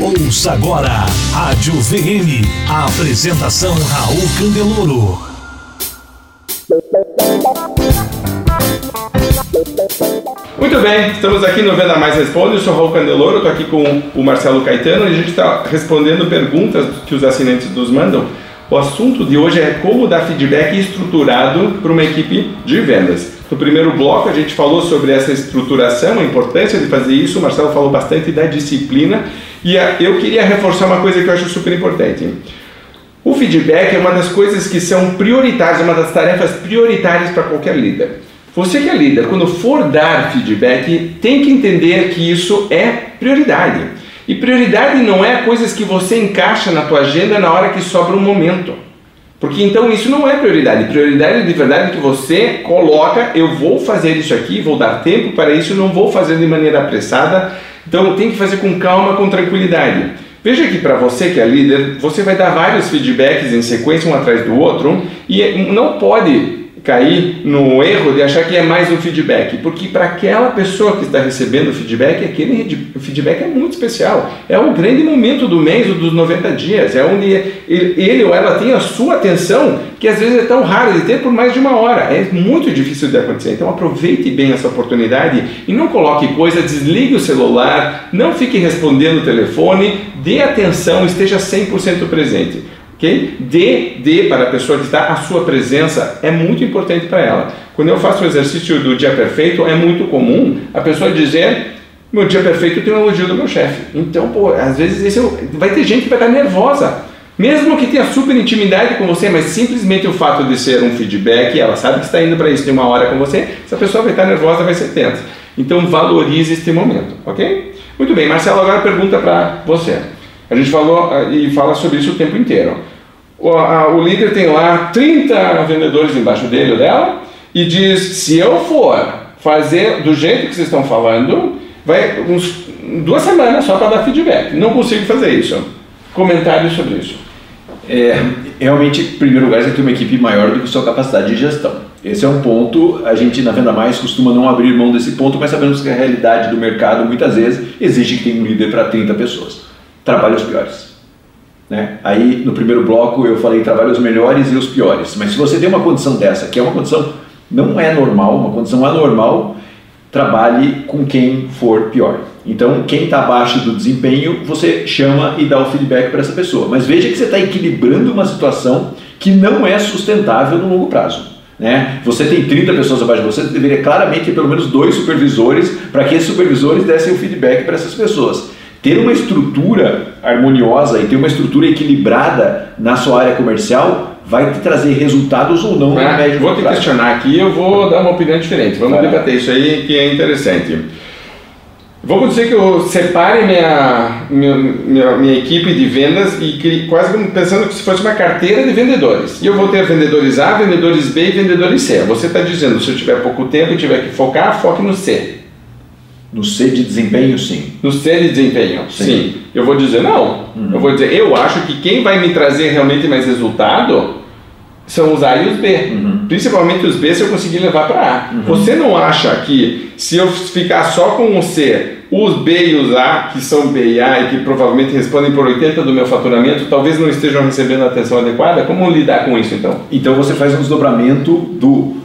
Ouça agora Rádio VM. A apresentação Raul Candeloro. Muito bem, estamos aqui no Venda Mais Responde, eu sou Raul Candeloro, estou aqui com o Marcelo Caetano e a gente está respondendo perguntas que os assinantes nos mandam. O assunto de hoje é como dar feedback estruturado para uma equipe de vendas. No primeiro bloco a gente falou sobre essa estruturação, a importância de fazer isso, o Marcelo falou bastante da disciplina e eu queria reforçar uma coisa que eu acho super importante. O feedback é uma das coisas que são prioritárias, uma das tarefas prioritárias para qualquer líder. Você que é líder, quando for dar feedback, tem que entender que isso é prioridade. E prioridade não é coisas que você encaixa na tua agenda na hora que sobra um momento. Porque então isso não é prioridade. Prioridade de verdade que você coloca, eu vou fazer isso aqui, vou dar tempo para isso, não vou fazer de maneira apressada. Então tem que fazer com calma, com tranquilidade. Veja que para você que é líder, você vai dar vários feedbacks em sequência um atrás do outro e não pode cair no erro de achar que é mais um feedback, porque para aquela pessoa que está recebendo o feedback, aquele feedback é muito especial. É o grande momento do mês ou dos 90 dias, é onde ele ou ela tem a sua atenção, que às vezes é tão raro de ter por mais de uma hora. É muito difícil de acontecer. Então aproveite bem essa oportunidade e não coloque coisa, desligue o celular, não fique respondendo o telefone, dê atenção, esteja 100% presente. Okay? Dê, dê para a pessoa que está a sua presença, é muito importante para ela. Quando eu faço o exercício do dia perfeito, é muito comum a pessoa dizer: meu dia perfeito tem um elogio do meu chefe. Então, pô, às vezes é vai ter gente que vai estar nervosa. Mesmo que tenha super intimidade com você, mas simplesmente o fato de ser um feedback, ela sabe que está indo para isso de uma hora com você, essa pessoa vai estar nervosa, vai ser tensa. Então valorize este momento, ok? Muito bem, Marcelo, agora pergunta para você. A gente falou ah, e fala sobre isso o tempo inteiro. O, a, o líder tem lá 30 vendedores embaixo dele ou dela e diz: se eu for fazer do jeito que vocês estão falando, vai uns, duas semanas só para dar feedback. Não consigo fazer isso. Comentários sobre isso. É, realmente, em primeiro lugar, você tem uma equipe maior do que sua capacidade de gestão. Esse é um ponto, a gente na Venda Mais costuma não abrir mão desse ponto, mas sabemos que a realidade do mercado muitas vezes exige que tenha um líder para 30 pessoas trabalha os piores. Né? Aí no primeiro bloco eu falei trabalha os melhores e os piores. Mas se você tem uma condição dessa, que é uma condição não é normal, uma condição anormal, trabalhe com quem for pior. Então, quem está abaixo do desempenho, você chama e dá o feedback para essa pessoa. Mas veja que você está equilibrando uma situação que não é sustentável no longo prazo. Né? Você tem 30 pessoas abaixo de você, você deveria claramente ter pelo menos dois supervisores para que esses supervisores dessem o feedback para essas pessoas ter uma estrutura harmoniosa e ter uma estrutura equilibrada na sua área comercial vai te trazer resultados ou não ah, no médio Vou te prazo. questionar aqui eu vou dar uma opinião diferente. Vamos vai debater isso aí que é interessante. Vamos dizer que eu separe minha, minha, minha, minha, equipe de vendas e quase pensando que se fosse uma carteira de vendedores. E eu vou ter vendedores A, vendedores B e vendedores C. Você está dizendo, se eu tiver pouco tempo e tiver que focar, foque no C. No C de desempenho, sim. No C de desempenho, sim. sim. Eu vou dizer não. Uhum. Eu vou dizer, eu acho que quem vai me trazer realmente mais resultado são os A e os B. Uhum. Principalmente os B se eu conseguir levar para A. Uhum. Você não acha que se eu ficar só com o C, os B e os A, que são B e A e que provavelmente respondem por 80% do meu faturamento, talvez não estejam recebendo a atenção adequada? Como lidar com isso então? Então você faz um desdobramento do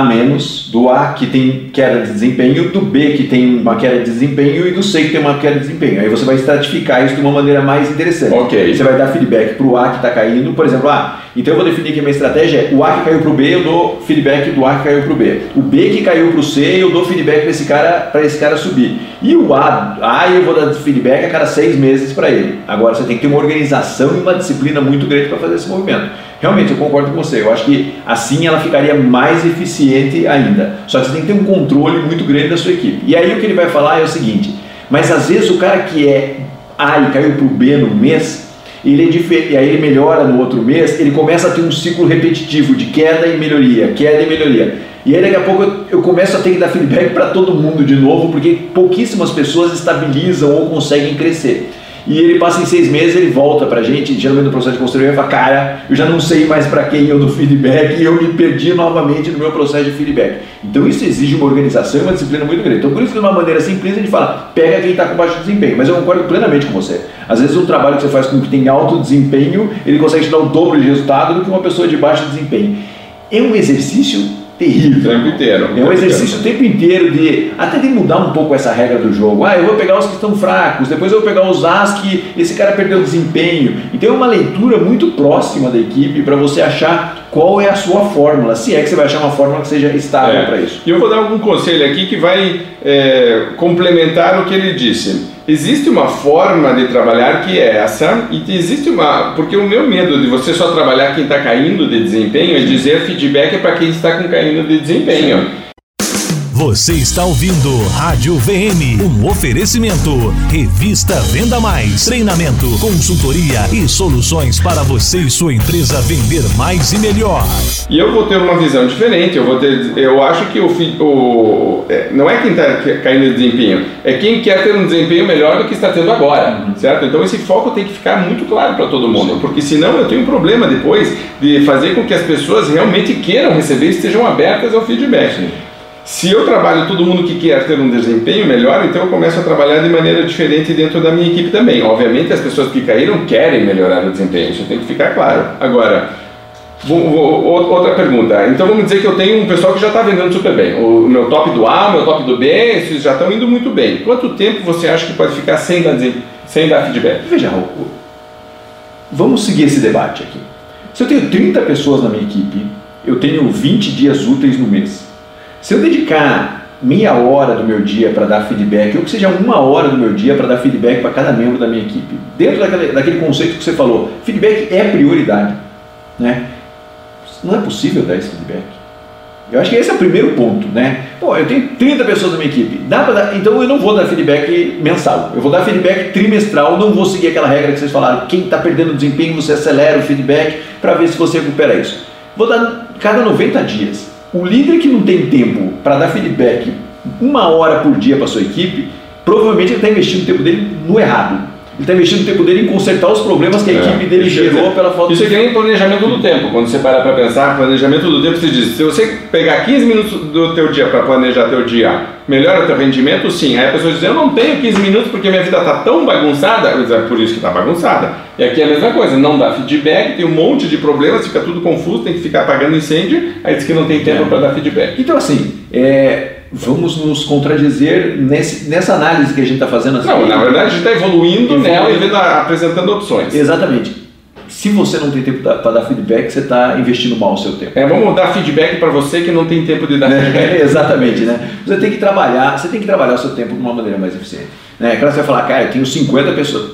a menos, do A que tem queda de desempenho, do B que tem uma queda de desempenho e do C que tem uma queda de desempenho. Aí você vai estratificar isso de uma maneira mais interessante. Ok. Você vai dar feedback para o A que está caindo, por exemplo, ah, então eu vou definir que a minha estratégia é o A que caiu para o B, eu dou feedback do A que caiu para o B. O B que caiu para o C, eu dou feedback para esse cara para esse cara subir. E o A, A eu vou dar feedback a cada seis meses para ele. Agora você tem que ter uma organização e uma disciplina muito grande para fazer esse movimento. Realmente, eu concordo com você. Eu acho que assim ela ficaria mais eficiente ainda. Só que você tem que ter um controle muito grande da sua equipe. E aí o que ele vai falar é o seguinte: mas às vezes o cara que é A e caiu para o B no mês, ele é e aí ele melhora no outro mês, ele começa a ter um ciclo repetitivo de queda e melhoria, queda e melhoria. E aí daqui a pouco eu, eu começo a ter que dar feedback para todo mundo de novo, porque pouquíssimas pessoas estabilizam ou conseguem crescer. E ele passa em seis meses, ele volta pra gente, geralmente no processo de consultoria, e fala, cara, eu já não sei mais para quem eu dou feedback e eu me perdi novamente no meu processo de feedback. Então isso exige uma organização e uma disciplina muito grande. Então por isso que de uma maneira simples a gente fala, pega quem está com baixo desempenho, mas eu concordo plenamente com você. Às vezes um trabalho que você faz com quem tem alto desempenho, ele consegue te dar o dobro de resultado do que uma pessoa de baixo desempenho. É um exercício terrível. O tempo inteiro. É um exercício o tempo inteiro de até de mudar um pouco essa regra do jogo. Ah, eu vou pegar os que estão fracos, depois eu vou pegar os as que esse cara perdeu desempenho. Então é uma leitura muito próxima da equipe para você achar qual é a sua fórmula, se é que você vai achar uma fórmula que seja estável é. para isso. E eu vou dar algum conselho aqui que vai é, complementar o que ele disse. Existe uma forma de trabalhar que é essa, e existe uma. Porque o meu medo de você só trabalhar quem está caindo de desempenho é dizer feedback é para quem está com caindo de desempenho. Sim. Você está ouvindo Rádio VM, um oferecimento. Revista Venda Mais, treinamento, consultoria e soluções para você e sua empresa vender mais e melhor. E eu vou ter uma visão diferente. Eu vou ter, eu acho que o, o é, não é quem está caindo de desempenho, é quem quer ter um desempenho melhor do que está tendo agora, certo? Então esse foco tem que ficar muito claro para todo mundo, porque senão eu tenho um problema depois de fazer com que as pessoas realmente queiram receber e estejam abertas ao feedback. Se eu trabalho todo mundo que quer ter um desempenho melhor, então eu começo a trabalhar de maneira diferente dentro da minha equipe também. Obviamente, as pessoas que caíram querem melhorar o desempenho, isso tem que ficar claro. Agora, outra pergunta. Então vamos dizer que eu tenho um pessoal que já está vendendo super bem. O meu top do A, o meu top do B, esses já estão indo muito bem. Quanto tempo você acha que pode ficar sem dar, sem dar feedback? Veja, vamos seguir esse debate aqui. Se eu tenho 30 pessoas na minha equipe, eu tenho 20 dias úteis no mês. Se eu dedicar meia hora do meu dia para dar feedback, ou que seja uma hora do meu dia para dar feedback para cada membro da minha equipe, dentro daquele, daquele conceito que você falou, feedback é prioridade. Né? Não é possível dar esse feedback. Eu acho que esse é o primeiro ponto, né? Pô, eu tenho 30 pessoas na minha equipe, dá dar, então eu não vou dar feedback mensal, eu vou dar feedback trimestral, não vou seguir aquela regra que vocês falaram, quem está perdendo desempenho, você acelera o feedback para ver se você recupera isso. Vou dar cada 90 dias. O líder que não tem tempo para dar feedback uma hora por dia para sua equipe, provavelmente ele está investindo o tempo dele no errado. Ele está investindo o tempo dele em consertar os problemas que a é, equipe dele gerou pela falta Isso aqui é planejamento do tempo. Quando você para para pensar, planejamento do tempo, você diz, se você pegar 15 minutos do teu dia para planejar teu dia, melhora teu rendimento? Sim. Aí a pessoa diz, eu não tenho 15 minutos porque minha vida está tão bagunçada. Eu diz, é por isso que está bagunçada. E aqui é a mesma coisa, não dá feedback, tem um monte de problemas, fica tudo confuso, tem que ficar apagando incêndio, aí diz que não tem tempo é. para dar feedback. Então assim, é, vamos nos contradizer nesse, nessa análise que a gente está fazendo. Assim, não, na verdade a gente está evoluindo nela e vendo, apresentando opções. Exatamente. Se você não tem tempo para dar feedback, você está investindo mal o seu tempo. É, vamos dar feedback para você que não tem tempo de dar feedback. exatamente, né? Você tem que trabalhar, você tem que trabalhar o seu tempo de uma maneira mais eficiente. Né? Claro, você vai falar, cara, eu tenho 50 pessoas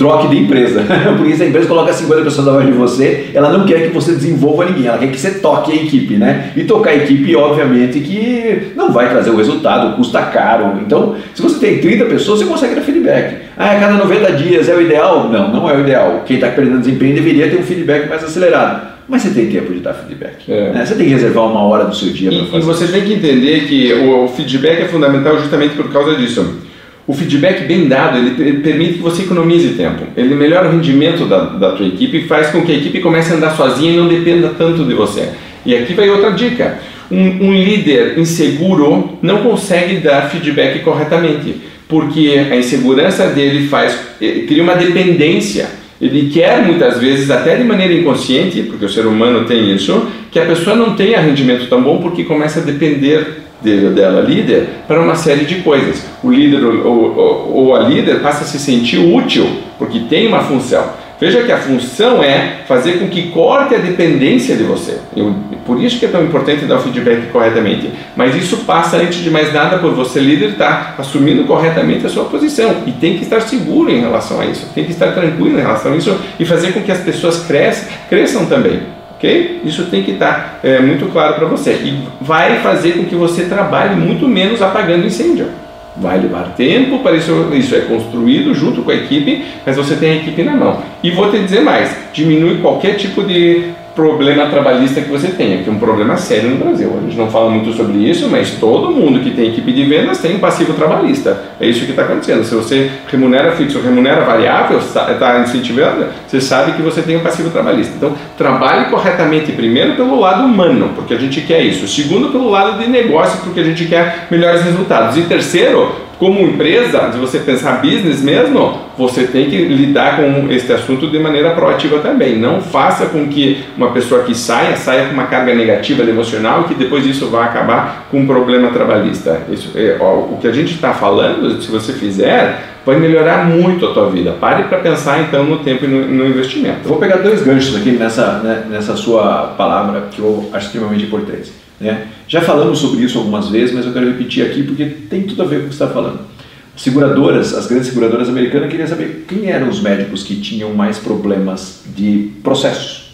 troque de empresa. Porque se a empresa coloca 50 pessoas abaixo de você, ela não quer que você desenvolva ninguém, ela quer que você toque a equipe, né? E tocar a equipe, obviamente, que não vai trazer o resultado, custa caro. Então, se você tem 30 pessoas, você consegue dar feedback. Ah, a cada 90 dias é o ideal? Não, não é o ideal. Quem está perdendo desempenho deveria ter um feedback mais acelerado. Mas você tem tempo de dar feedback. É. Né? Você tem que reservar uma hora do seu dia para fazer. E você tem que entender que o feedback é fundamental justamente por causa disso o feedback bem dado, ele permite que você economize tempo. Ele melhora o rendimento da, da tua equipe e faz com que a equipe comece a andar sozinha e não dependa tanto de você. E aqui vai outra dica. Um, um líder inseguro não consegue dar feedback corretamente, porque a insegurança dele faz, eh, cria uma dependência. Ele quer muitas vezes, até de maneira inconsciente, porque o ser humano tem isso, que a pessoa não tenha rendimento tão bom porque começa a depender dele, dela líder para uma série de coisas. O líder ou, ou, ou, a líder passa a se sentir útil porque tem uma função. Veja que a função é fazer com que corte a dependência de você. Eu, por isso que é tão importante dar o feedback corretamente. Mas isso passa, antes de mais nada, por você, líder, estar tá assumindo corretamente a sua posição. E tem que estar seguro em relação a isso. Tem que estar tranquilo em relação a isso e fazer com que as pessoas cresçam, cresçam também ok? Isso tem que estar é, muito claro para você e vai fazer com que você trabalhe muito menos apagando incêndio. Vai levar tempo para isso, isso é construído junto com a equipe, mas você tem a equipe na mão. E vou te dizer mais, diminui qualquer tipo de problema trabalhista que você tenha, que é um problema sério no Brasil. A gente não fala muito sobre isso, mas todo mundo que tem equipe de vendas tem um passivo trabalhista. É isso que está acontecendo. Se você remunera fixo, remunera variável, está incentivando, você sabe que você tem um passivo trabalhista. Então, trabalhe corretamente primeiro pelo lado humano, porque a gente quer isso. Segundo, pelo lado de negócio, porque a gente quer melhores resultados. E terceiro, como empresa, se você pensar business mesmo, você tem que lidar com este assunto de maneira proativa também. Não faça com que uma pessoa que saia, saia com uma carga negativa emocional e que depois isso vá acabar com um problema trabalhista. Isso, é, ó, o que a gente está falando, se você fizer, vai melhorar muito a tua vida. Pare para pensar então no tempo e no, no, investimento. Vou pegar dois ganchos aqui nessa, né, nessa sua palavra que eu acho extremamente importante. Né? Já falamos sobre isso algumas vezes, mas eu quero repetir aqui porque tem tudo a ver com o que você está falando. Seguradoras, as grandes seguradoras americanas queriam saber quem eram os médicos que tinham mais problemas de processos.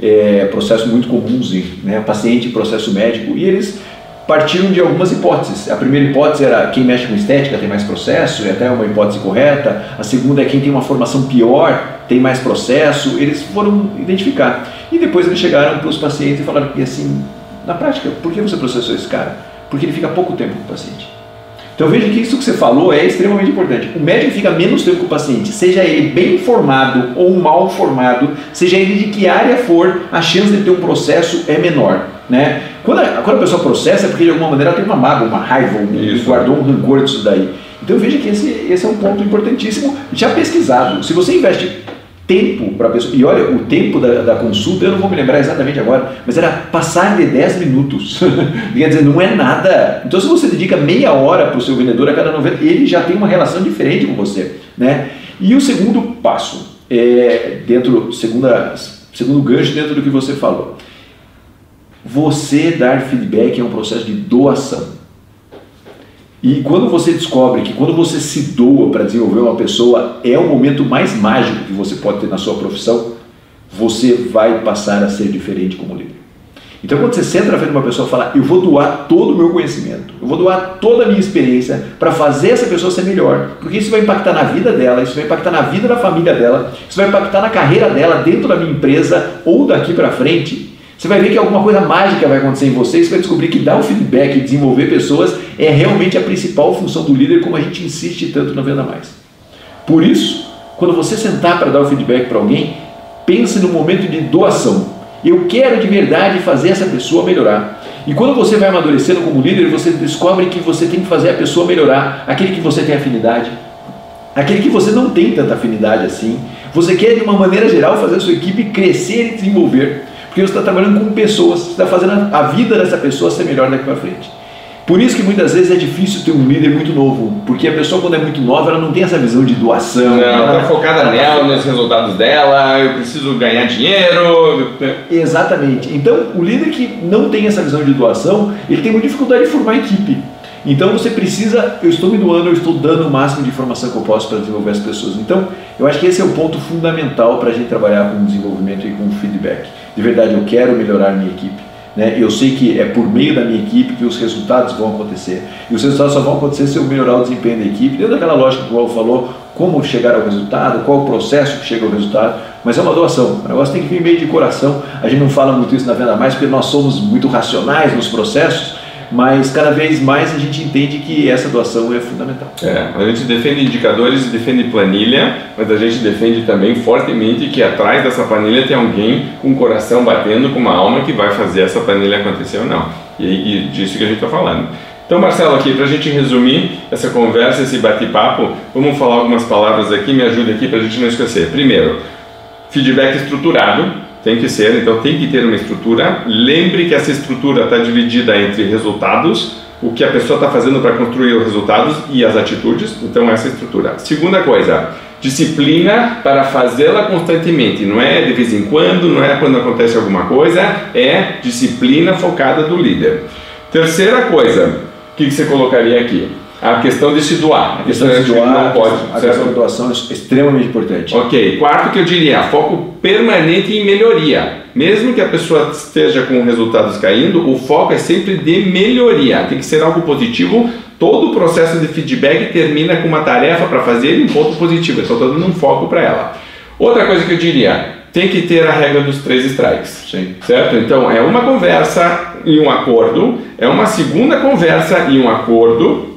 É, processos muito comuns, né? paciente processo médico, e eles partiram de algumas hipóteses. A primeira hipótese era quem mexe com estética tem mais processo, e até uma hipótese correta. A segunda é quem tem uma formação pior tem mais processo. Eles foram identificar. E depois eles chegaram para os pacientes e falaram que assim, na prática, por que você processou esse cara? Porque ele fica pouco tempo com o paciente. Então veja que isso que você falou é extremamente importante. O médico fica menos tempo com o paciente, seja ele bem formado ou mal formado, seja ele de que área for, a chance de ter um processo é menor. Né? Quando, a, quando a pessoa processa é porque de alguma maneira tem uma mágoa, uma raiva, um, guardou um rancor disso daí. Então veja que esse, esse é um ponto importantíssimo, já pesquisado. Se você investe tempo para a pessoa. E olha, o tempo da, da, consulta, eu não vou me lembrar exatamente agora, mas era passar de 10 minutos. Quer dizer, não é nada. Então, se você dedica meia hora para o seu vendedor a cada 90, ele já tem uma relação diferente com você. Né? E o segundo passo, é, dentro, segunda, segundo gancho, dentro do que você falou. Você dar feedback é um processo de doação. E quando você descobre que quando você se doa para desenvolver uma pessoa é o momento mais mágico que você pode ter na sua profissão, você vai passar a ser diferente como líder. Então, quando você senta na frente de uma pessoa e fala, eu vou doar todo o meu conhecimento, eu vou doar toda a minha experiência para fazer essa pessoa ser melhor, porque isso vai impactar na vida dela, isso vai impactar na vida da família dela, isso vai impactar na carreira dela dentro da minha empresa ou daqui para frente, você vai ver que alguma coisa mágica vai acontecer em você, você vai descobrir que dar o feedback e desenvolver pessoas é realmente a principal função do líder, como a gente insiste tanto na Venda Mais. Por isso, quando você sentar para dar o feedback para alguém, pense no momento de doação. Eu quero de verdade fazer essa pessoa melhorar. E quando você vai amadurecendo como líder, você descobre que você tem que fazer a pessoa melhorar, aquele que você tem afinidade, aquele que você não tem tanta afinidade assim. Você quer, de uma maneira geral, fazer a sua equipe crescer e desenvolver. Porque você está trabalhando com pessoas, você está fazendo a vida dessa pessoa ser melhor daqui para frente. Por isso que muitas vezes é difícil ter um líder muito novo, porque a pessoa quando é muito nova ela não tem essa visão de doação. Não, ela está focada tá nela, nos resultados dela, eu preciso ganhar dinheiro. Exatamente. Então o líder que não tem essa visão de doação, ele tem muita dificuldade de formar equipe. Então você precisa, eu estou me doando, eu estou dando o máximo de informação que eu posso para desenvolver as pessoas. Então eu acho que esse é o ponto fundamental para a gente trabalhar com desenvolvimento e com feedback. De verdade, eu quero melhorar minha equipe. Né? Eu sei que é por meio da minha equipe que os resultados vão acontecer. E os resultados só vão acontecer se eu melhorar o desempenho da equipe, dentro daquela lógica que o Paulo falou, como chegar ao resultado, qual o processo que chega ao resultado, mas é uma doação. O negócio tem que vir meio de coração. A gente não fala muito isso na venda mais porque nós somos muito racionais nos processos, mas cada vez mais a gente entende que essa doação é fundamental. É, a gente defende indicadores defende planilha, mas a gente defende também fortemente que atrás dessa planilha tem alguém com o coração batendo, com uma alma que vai fazer essa planilha acontecer ou não. E, e disso que a gente está falando. Então, Marcelo, aqui para a gente resumir essa conversa, esse bate-papo, vamos falar algumas palavras aqui, me ajude aqui para a gente não esquecer. Primeiro, feedback estruturado, tem que ser, então tem que ter uma estrutura. Lembre que essa estrutura está dividida entre resultados, o que a pessoa está fazendo para construir os resultados e as atitudes. Então essa estrutura. Segunda coisa, disciplina para fazê-la constantemente. Não é de vez em quando, não é quando acontece alguma coisa, é disciplina focada do líder. Terceira coisa, o que, que você colocaria aqui? A questão de se doar. A questão de se doar, não pode, a questão da doação é extremamente importante. Ok. Quarto que eu diria, foco permanente em melhoria. Mesmo que a pessoa esteja com resultados caindo, o foco é sempre de melhoria. Tem que ser algo positivo. Todo o processo de feedback termina com uma tarefa para fazer e um ponto positivo. Eu estou dando um foco para ela. Outra coisa que eu diria, tem que ter a regra dos três strikes. Sim. Certo? Então, é uma conversa e um acordo, é uma segunda conversa e um acordo,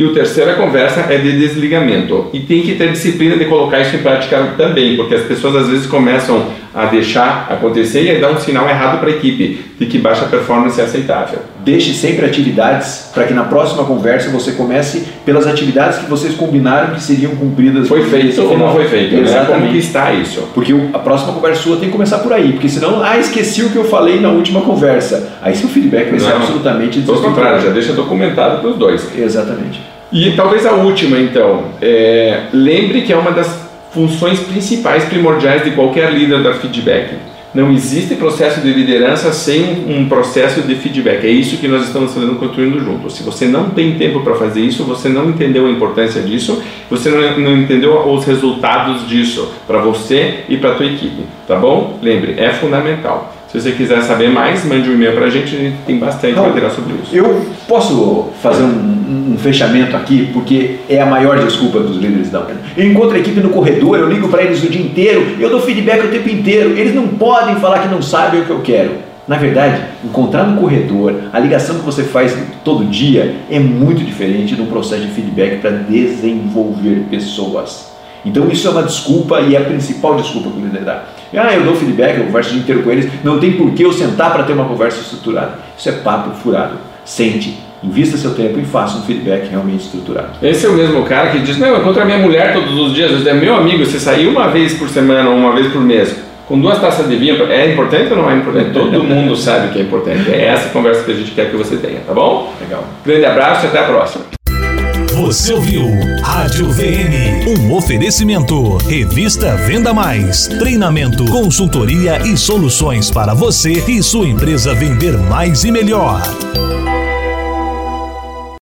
e a terceira conversa é de desligamento. E tem que ter disciplina de colocar isso em prática também, porque as pessoas às vezes começam a deixar acontecer e aí dá um sinal errado para a equipe de que baixa performance é aceitável. Deixe sempre atividades para que na próxima conversa você comece pelas atividades que vocês combinaram que seriam cumpridas. Foi feito ou não foi feito? Né? Exatamente. Que está isso? Porque a próxima conversa sua tem que começar por aí, porque senão, ah, esqueci o que eu falei na última conversa. Aí seu feedback vai ser Não, absolutamente Pelo contrário, já deixa documentado para os dois. Exatamente. E talvez a última, então. É, lembre que é uma das funções principais, primordiais de qualquer líder da feedback. Não existe processo de liderança sem um processo de feedback. É isso que nós estamos fazendo, construindo juntos. Se você não tem tempo para fazer isso, você não entendeu a importância disso, você não, entendeu os resultados disso para você e para a tua equipe, tá bom? Lembre, é fundamental. Se você quiser saber mais, mande um e-mail para a gente, a gente tem bastante Não, material sobre isso. Eu posso fazer um, um fechamento aqui, porque é a maior desculpa dos líderes da. Eu encontro a equipe no corredor, eu ligo para eles o dia inteiro, eu dou feedback o tempo inteiro, eles não podem falar que não sabem o que eu quero. Na verdade, encontrar no corredor, a ligação que você faz todo dia é muito diferente de um processo de feedback para desenvolver pessoas. Então isso é uma desculpa e é a principal desculpa que o líder dá. Ah, eu dou feedback, eu converso o dia inteiro com eles, não tem por que eu sentar para ter uma conversa estruturada. Isso é papo furado. Sente, invista seu tempo e faça um feedback realmente estruturado. Esse é o mesmo cara que diz: Não, eu encontro a minha mulher todos os dias. É meu amigo, você sair uma vez por semana ou uma vez por mês com duas taças de vinho, é importante ou não é importante? Todo mundo sabe que é importante. É essa conversa que a gente quer que você tenha, tá bom? Legal. Grande abraço e até a próxima. Você ouviu Rádio VM, um oferecimento. Revista Venda Mais. Treinamento, consultoria e soluções para você e sua empresa vender mais e melhor.